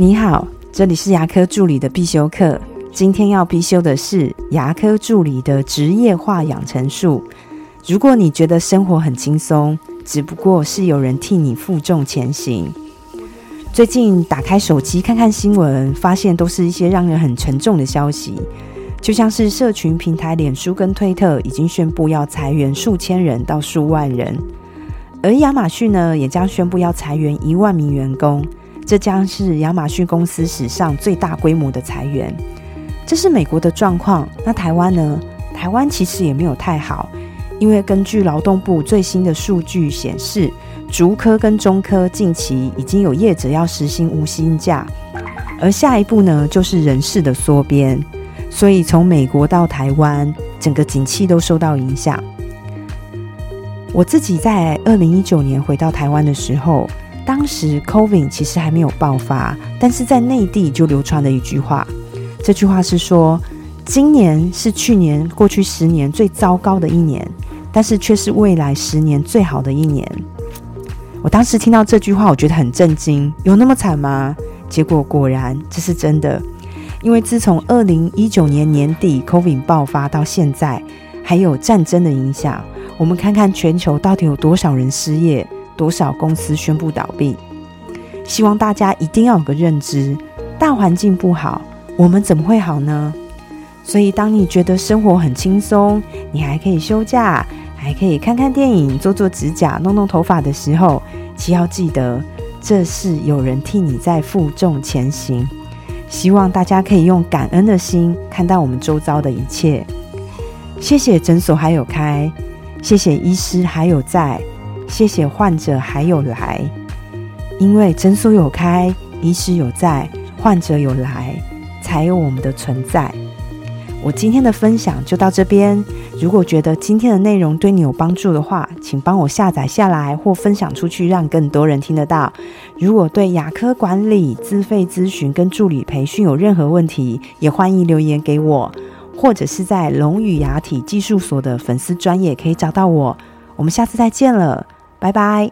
你好，这里是牙科助理的必修课。今天要必修的是牙科助理的职业化养成术。如果你觉得生活很轻松，只不过是有人替你负重前行。最近打开手机看看新闻，发现都是一些让人很沉重的消息，就像是社群平台脸书跟推特已经宣布要裁员数千人到数万人，而亚马逊呢也将宣布要裁员一万名员工，这将是亚马逊公司史上最大规模的裁员。这是美国的状况，那台湾呢？台湾其实也没有太好，因为根据劳动部最新的数据显示。竹科跟中科近期已经有业者要实行无薪假，而下一步呢就是人事的缩编，所以从美国到台湾，整个景气都受到影响。我自己在二零一九年回到台湾的时候，当时 COVID 其实还没有爆发，但是在内地就流传了一句话，这句话是说：今年是去年过去十年最糟糕的一年，但是却是未来十年最好的一年。我当时听到这句话，我觉得很震惊，有那么惨吗？结果果然这是真的，因为自从二零一九年年底 COVID 爆发到现在，还有战争的影响，我们看看全球到底有多少人失业，多少公司宣布倒闭。希望大家一定要有个认知：大环境不好，我们怎么会好呢？所以，当你觉得生活很轻松，你还可以休假。还可以看看电影、做做指甲、弄弄头发的时候，只要记得，这是有人替你在负重前行。希望大家可以用感恩的心看待我们周遭的一切。谢谢诊所还有开，谢谢医师还有在，谢谢患者还有来。因为诊所有开，医师有在，患者有来，才有我们的存在。我今天的分享就到这边。如果觉得今天的内容对你有帮助的话，请帮我下载下来或分享出去，让更多人听得到。如果对牙科管理、自费咨询跟助理培训有任何问题，也欢迎留言给我，或者是在龙语牙体技术所的粉丝专业可以找到我。我们下次再见了，拜拜。